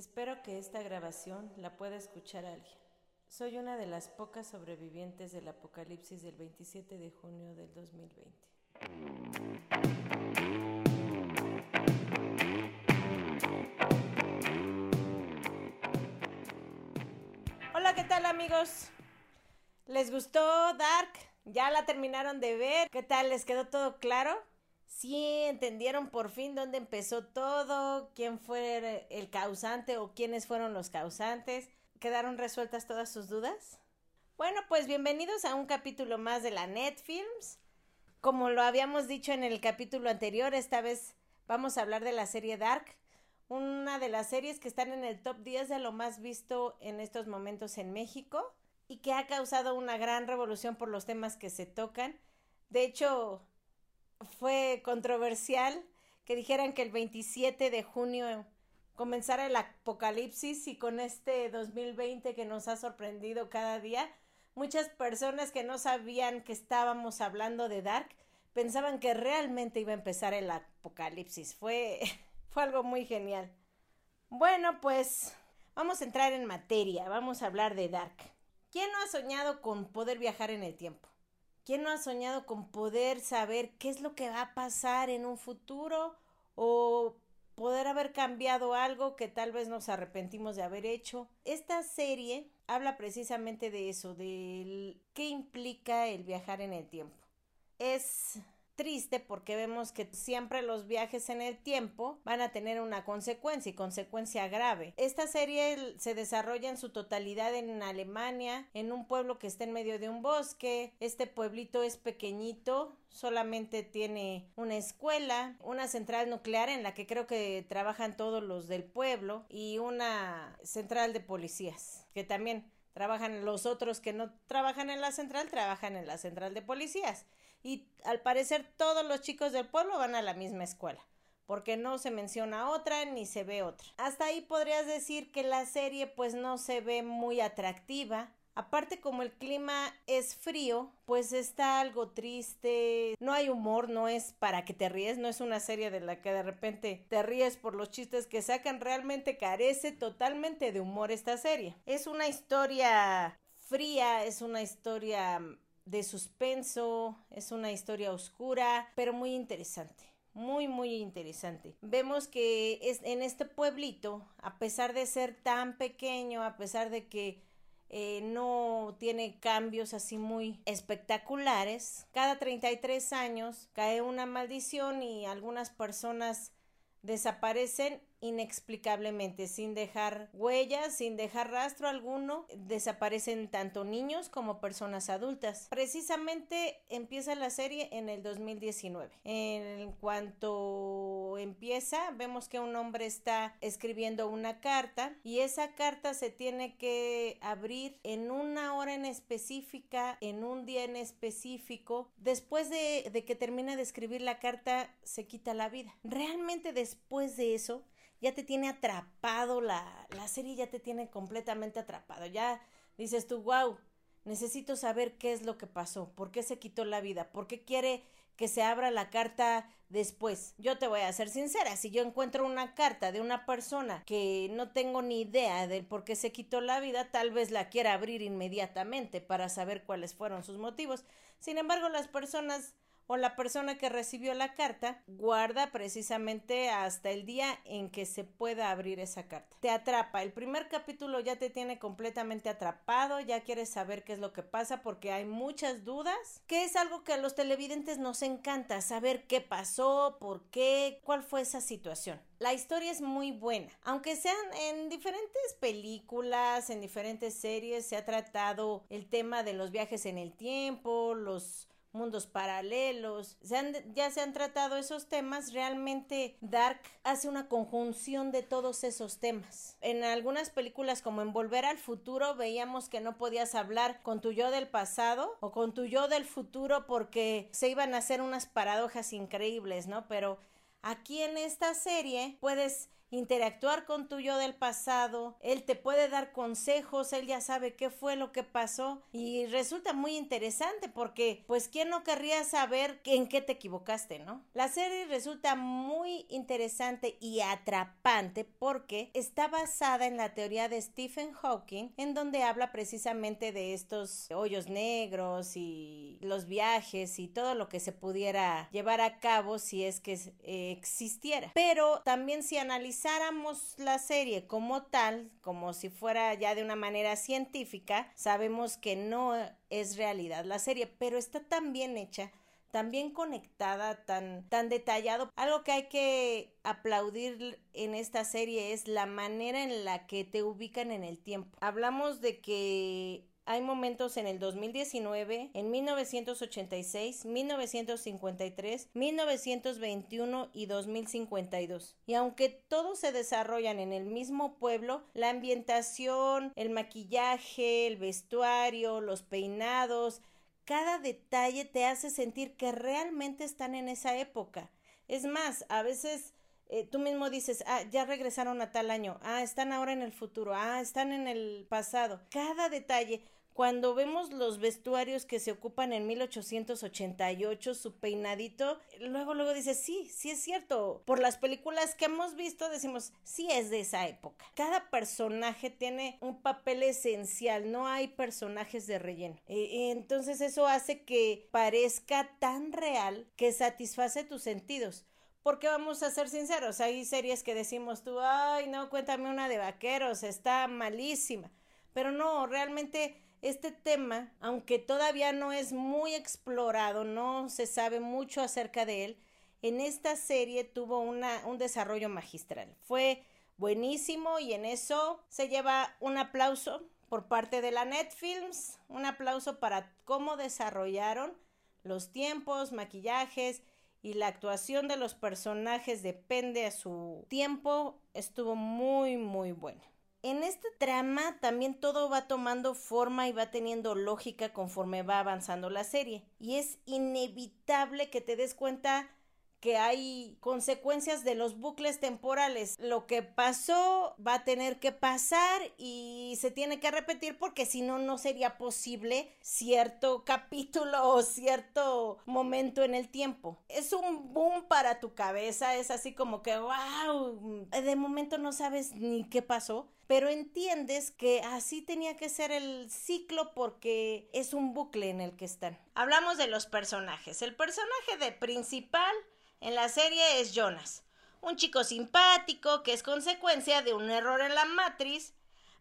Espero que esta grabación la pueda escuchar alguien. Soy una de las pocas sobrevivientes del apocalipsis del 27 de junio del 2020. Hola, ¿qué tal amigos? ¿Les gustó Dark? ¿Ya la terminaron de ver? ¿Qué tal? ¿Les quedó todo claro? ¿Sí entendieron por fin dónde empezó todo? ¿Quién fue el causante o quiénes fueron los causantes? ¿Quedaron resueltas todas sus dudas? Bueno, pues bienvenidos a un capítulo más de la Netfilms. Como lo habíamos dicho en el capítulo anterior, esta vez vamos a hablar de la serie Dark, una de las series que están en el top 10 de lo más visto en estos momentos en México y que ha causado una gran revolución por los temas que se tocan. De hecho, fue controversial que dijeran que el 27 de junio comenzara el apocalipsis y con este 2020 que nos ha sorprendido cada día, muchas personas que no sabían que estábamos hablando de Dark pensaban que realmente iba a empezar el apocalipsis. Fue, fue algo muy genial. Bueno, pues vamos a entrar en materia, vamos a hablar de Dark. ¿Quién no ha soñado con poder viajar en el tiempo? ¿Quién no ha soñado con poder saber qué es lo que va a pasar en un futuro o poder haber cambiado algo que tal vez nos arrepentimos de haber hecho? Esta serie habla precisamente de eso, de qué implica el viajar en el tiempo. Es triste porque vemos que siempre los viajes en el tiempo van a tener una consecuencia y consecuencia grave. Esta serie se desarrolla en su totalidad en Alemania, en un pueblo que está en medio de un bosque. Este pueblito es pequeñito, solamente tiene una escuela, una central nuclear en la que creo que trabajan todos los del pueblo y una central de policías que también trabajan los otros que no trabajan en la central, trabajan en la central de policías y al parecer todos los chicos del pueblo van a la misma escuela porque no se menciona otra ni se ve otra. Hasta ahí podrías decir que la serie pues no se ve muy atractiva. Aparte como el clima es frío, pues está algo triste, no hay humor, no es para que te ríes, no es una serie de la que de repente te ríes por los chistes que sacan, realmente carece totalmente de humor esta serie. Es una historia fría, es una historia de suspenso, es una historia oscura, pero muy interesante. Muy, muy interesante. Vemos que es en este pueblito, a pesar de ser tan pequeño, a pesar de que eh, no tiene cambios así muy espectaculares, cada 33 años cae una maldición y algunas personas desaparecen inexplicablemente, sin dejar huellas, sin dejar rastro alguno, desaparecen tanto niños como personas adultas. Precisamente empieza la serie en el 2019. En cuanto empieza, vemos que un hombre está escribiendo una carta y esa carta se tiene que abrir en una hora en específica, en un día en específico. Después de, que termina de escribir la carta, se quita la vida. Realmente después de eso, ya te tiene atrapado la, la serie, ya te tiene completamente atrapado. Ya dices tú, wow, necesito saber qué es lo que pasó, por qué se quitó la vida, por qué quiere que se abra la carta después. Yo te voy a ser sincera, si yo encuentro una carta de una persona que no tengo ni idea de por qué se quitó la vida, tal vez la quiera abrir inmediatamente para saber cuáles fueron sus motivos. Sin embargo, las personas o la persona que recibió la carta guarda precisamente hasta el día en que se pueda abrir esa carta. Te atrapa. El primer capítulo ya te tiene completamente atrapado, ya quieres saber qué es lo que pasa porque hay muchas dudas, que es algo que a los televidentes nos encanta, saber qué pasó, por qué, cuál fue esa situación. La historia es muy buena. Aunque sean en diferentes películas, en diferentes series, se ha tratado el tema de los viajes en el tiempo, los mundos paralelos, ya se han tratado esos temas, realmente Dark hace una conjunción de todos esos temas. En algunas películas como en Volver al Futuro veíamos que no podías hablar con tu yo del pasado o con tu yo del futuro porque se iban a hacer unas paradojas increíbles, ¿no? Pero aquí en esta serie puedes interactuar con tu yo del pasado, él te puede dar consejos, él ya sabe qué fue lo que pasó y resulta muy interesante porque pues quién no querría saber en qué te equivocaste, ¿no? La serie resulta muy interesante y atrapante porque está basada en la teoría de Stephen Hawking en donde habla precisamente de estos hoyos negros y los viajes y todo lo que se pudiera llevar a cabo si es que existiera. Pero también si analizáramos la serie como tal, como si fuera ya de una manera científica, sabemos que no es realidad la serie, pero está tan bien hecha tan bien conectada, tan, tan detallado. Algo que hay que aplaudir en esta serie es la manera en la que te ubican en el tiempo. Hablamos de que hay momentos en el 2019, en 1986, 1953, 1921 y 2052. Y aunque todos se desarrollan en el mismo pueblo, la ambientación, el maquillaje, el vestuario, los peinados, cada detalle te hace sentir que realmente están en esa época. Es más, a veces eh, tú mismo dices, ah, ya regresaron a tal año, ah, están ahora en el futuro, ah, están en el pasado. Cada detalle, cuando vemos los vestuarios que se ocupan en 1888, su peinadito, luego, luego dices, sí, sí es cierto. Por las películas que hemos visto, decimos, sí es de esa época. Cada personaje tiene un papel esencial, no hay personajes de relleno. E, entonces eso hace que parezca tan real que satisface tus sentidos. Porque vamos a ser sinceros, hay series que decimos tú, ay, no, cuéntame una de vaqueros, está malísima. Pero no, realmente este tema, aunque todavía no es muy explorado, no se sabe mucho acerca de él, en esta serie tuvo una, un desarrollo magistral. Fue buenísimo y en eso se lleva un aplauso por parte de la Netflix, un aplauso para cómo desarrollaron los tiempos, maquillajes y la actuación de los personajes depende a su tiempo, estuvo muy muy bueno. En este trama también todo va tomando forma y va teniendo lógica conforme va avanzando la serie. Y es inevitable que te des cuenta que hay consecuencias de los bucles temporales. Lo que pasó va a tener que pasar y se tiene que repetir porque si no, no sería posible cierto capítulo o cierto momento en el tiempo. Es un boom para tu cabeza, es así como que, wow, de momento no sabes ni qué pasó pero entiendes que así tenía que ser el ciclo porque es un bucle en el que están. Hablamos de los personajes. El personaje de principal en la serie es Jonas, un chico simpático que es consecuencia de un error en la matriz,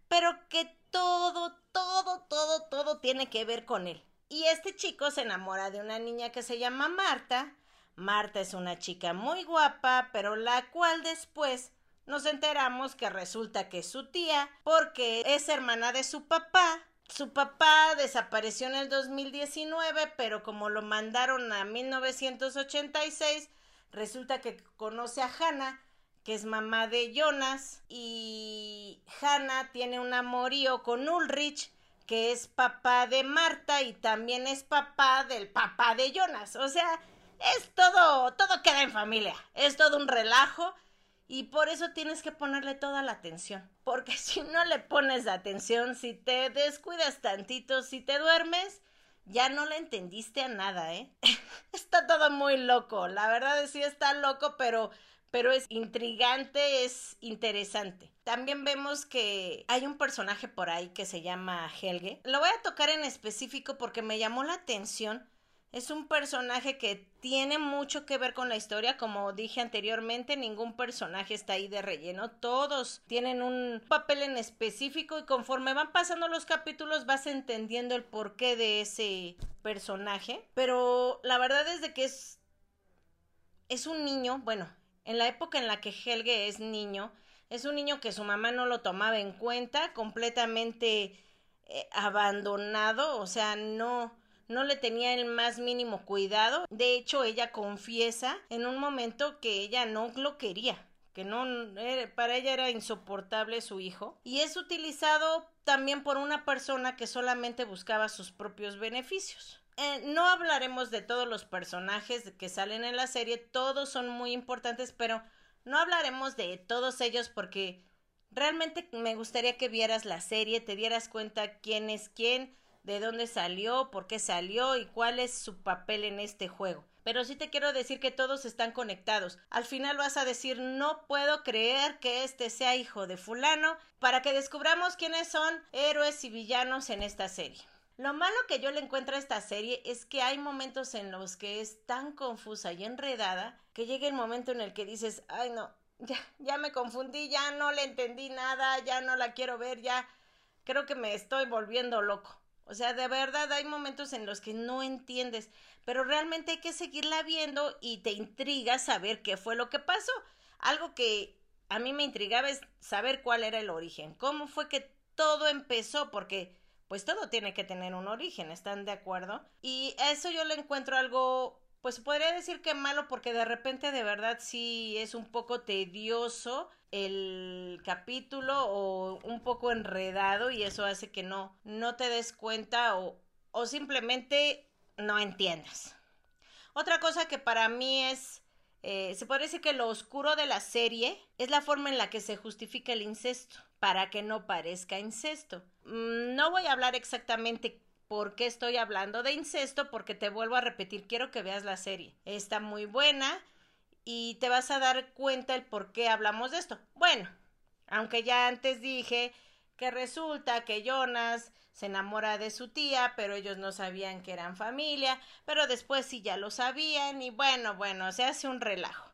pero que todo, todo, todo, todo tiene que ver con él. Y este chico se enamora de una niña que se llama Marta. Marta es una chica muy guapa, pero la cual después nos enteramos que resulta que es su tía porque es hermana de su papá. Su papá desapareció en el 2019, pero como lo mandaron a 1986, resulta que conoce a Hannah, que es mamá de Jonas, y Hannah tiene un amorío con Ulrich, que es papá de Marta y también es papá del papá de Jonas. O sea, es todo, todo queda en familia, es todo un relajo y por eso tienes que ponerle toda la atención. Porque si no le pones atención, si te descuidas tantito, si te duermes, ya no le entendiste a nada, ¿eh? está todo muy loco. La verdad es sí está loco, pero pero es intrigante, es interesante. También vemos que hay un personaje por ahí que se llama Helge. Lo voy a tocar en específico porque me llamó la atención es un personaje que tiene mucho que ver con la historia, como dije anteriormente, ningún personaje está ahí de relleno, todos tienen un papel en específico y conforme van pasando los capítulos vas entendiendo el porqué de ese personaje, pero la verdad es de que es es un niño, bueno, en la época en la que Helge es niño, es un niño que su mamá no lo tomaba en cuenta, completamente eh, abandonado, o sea, no no le tenía el más mínimo cuidado. De hecho, ella confiesa en un momento que ella no lo quería que no para ella era insoportable su hijo y es utilizado también por una persona que solamente buscaba sus propios beneficios. Eh, no hablaremos de todos los personajes que salen en la serie, todos son muy importantes, pero No hablaremos de todos ellos porque realmente me gustaría que vieras la serie, te dieras cuenta quién es quién, de dónde salió, por qué salió y cuál es su papel en este juego. Pero sí te quiero decir que todos están conectados. Al final vas a decir no puedo creer que este sea hijo de fulano para que descubramos quiénes son héroes y villanos en esta serie. Lo malo que yo le encuentro a esta serie es que hay momentos en los que es tan confusa y enredada que llega el momento en el que dices, ay no, ya, ya me confundí, ya no le entendí nada, ya no la quiero ver, ya creo que me estoy volviendo loco. O sea, de verdad hay momentos en los que no entiendes, pero realmente hay que seguirla viendo y te intriga saber qué fue lo que pasó. Algo que a mí me intrigaba es saber cuál era el origen, cómo fue que todo empezó, porque pues todo tiene que tener un origen, ¿están de acuerdo? Y eso yo le encuentro algo, pues podría decir que malo porque de repente de verdad sí es un poco tedioso el capítulo o un poco enredado y eso hace que no, no te des cuenta o, o simplemente no entiendas. Otra cosa que para mí es eh, se puede decir que lo oscuro de la serie es la forma en la que se justifica el incesto para que no parezca incesto. Mm, no voy a hablar exactamente por qué estoy hablando de incesto, porque te vuelvo a repetir, quiero que veas la serie. Está muy buena y te vas a dar cuenta el por qué hablamos de esto. Bueno, aunque ya antes dije que resulta que Jonas se enamora de su tía, pero ellos no sabían que eran familia, pero después sí ya lo sabían y bueno, bueno, se hace un relajo.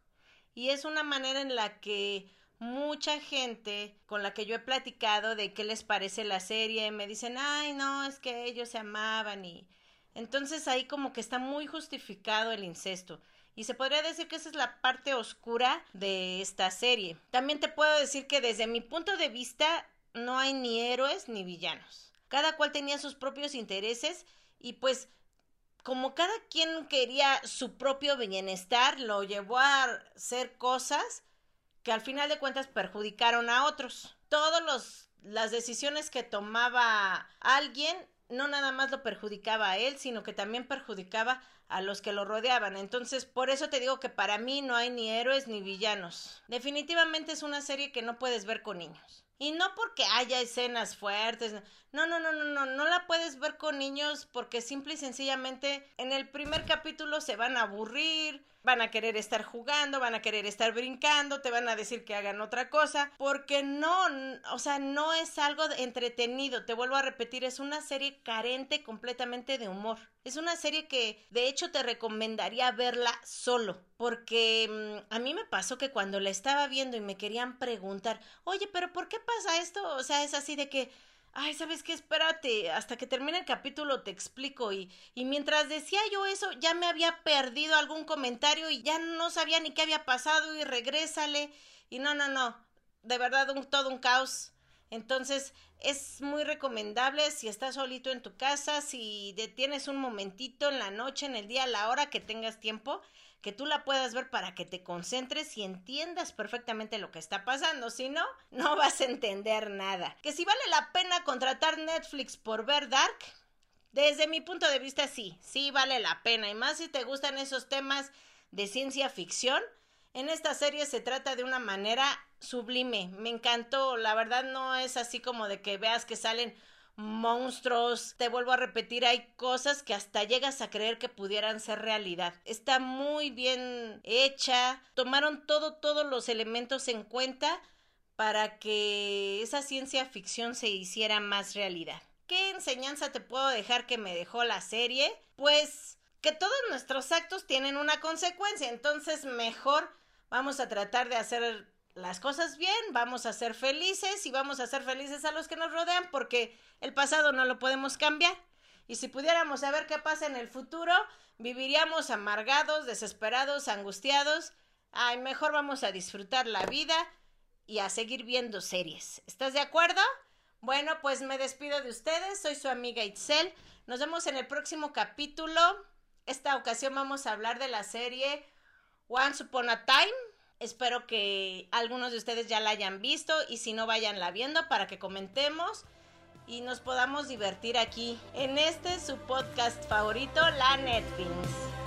Y es una manera en la que mucha gente con la que yo he platicado de qué les parece la serie me dicen, ay, no, es que ellos se amaban y entonces ahí como que está muy justificado el incesto. Y se podría decir que esa es la parte oscura de esta serie. También te puedo decir que desde mi punto de vista no hay ni héroes ni villanos. Cada cual tenía sus propios intereses y pues como cada quien quería su propio bienestar, lo llevó a hacer cosas que al final de cuentas perjudicaron a otros. Todas las decisiones que tomaba alguien no nada más lo perjudicaba a él, sino que también perjudicaba a los que lo rodeaban. Entonces, por eso te digo que para mí no hay ni héroes ni villanos. Definitivamente es una serie que no puedes ver con niños. Y no porque haya escenas fuertes. No, no, no, no, no. No la puedes ver con niños porque simple y sencillamente en el primer capítulo se van a aburrir, van a querer estar jugando, van a querer estar brincando, te van a decir que hagan otra cosa, porque no, o sea, no es algo entretenido, te vuelvo a repetir, es una serie carente completamente de humor. Es una serie que de hecho te recomendaría verla solo, porque mm, a mí me pasó que cuando la estaba viendo y me querían preguntar, oye, pero ¿por qué pasa esto? O sea, es así de que ay, ¿sabes qué? Espérate, hasta que termine el capítulo te explico. Y, y mientras decía yo eso, ya me había perdido algún comentario y ya no sabía ni qué había pasado y regrésale. Y no, no, no, de verdad un, todo un caos. Entonces es muy recomendable si estás solito en tu casa, si detienes un momentito en la noche, en el día, a la hora que tengas tiempo, que tú la puedas ver para que te concentres y entiendas perfectamente lo que está pasando. Si no, no vas a entender nada. Que si vale la pena contratar Netflix por ver Dark, desde mi punto de vista sí, sí vale la pena. Y más si te gustan esos temas de ciencia ficción. En esta serie se trata de una manera sublime. Me encantó. La verdad no es así como de que veas que salen monstruos. Te vuelvo a repetir, hay cosas que hasta llegas a creer que pudieran ser realidad. Está muy bien hecha. Tomaron todo, todos los elementos en cuenta para que esa ciencia ficción se hiciera más realidad. ¿Qué enseñanza te puedo dejar que me dejó la serie? Pues que todos nuestros actos tienen una consecuencia, entonces mejor vamos a tratar de hacer las cosas bien, vamos a ser felices y vamos a ser felices a los que nos rodean porque el pasado no lo podemos cambiar. Y si pudiéramos saber qué pasa en el futuro, viviríamos amargados, desesperados, angustiados. Ay, mejor vamos a disfrutar la vida y a seguir viendo series. ¿Estás de acuerdo? Bueno, pues me despido de ustedes. Soy su amiga Itzel. Nos vemos en el próximo capítulo. Esta ocasión vamos a hablar de la serie Once Upon a Time Espero que algunos de ustedes ya la hayan visto y si no vayan la viendo para que comentemos y nos podamos divertir aquí en este su podcast favorito, la Netflix.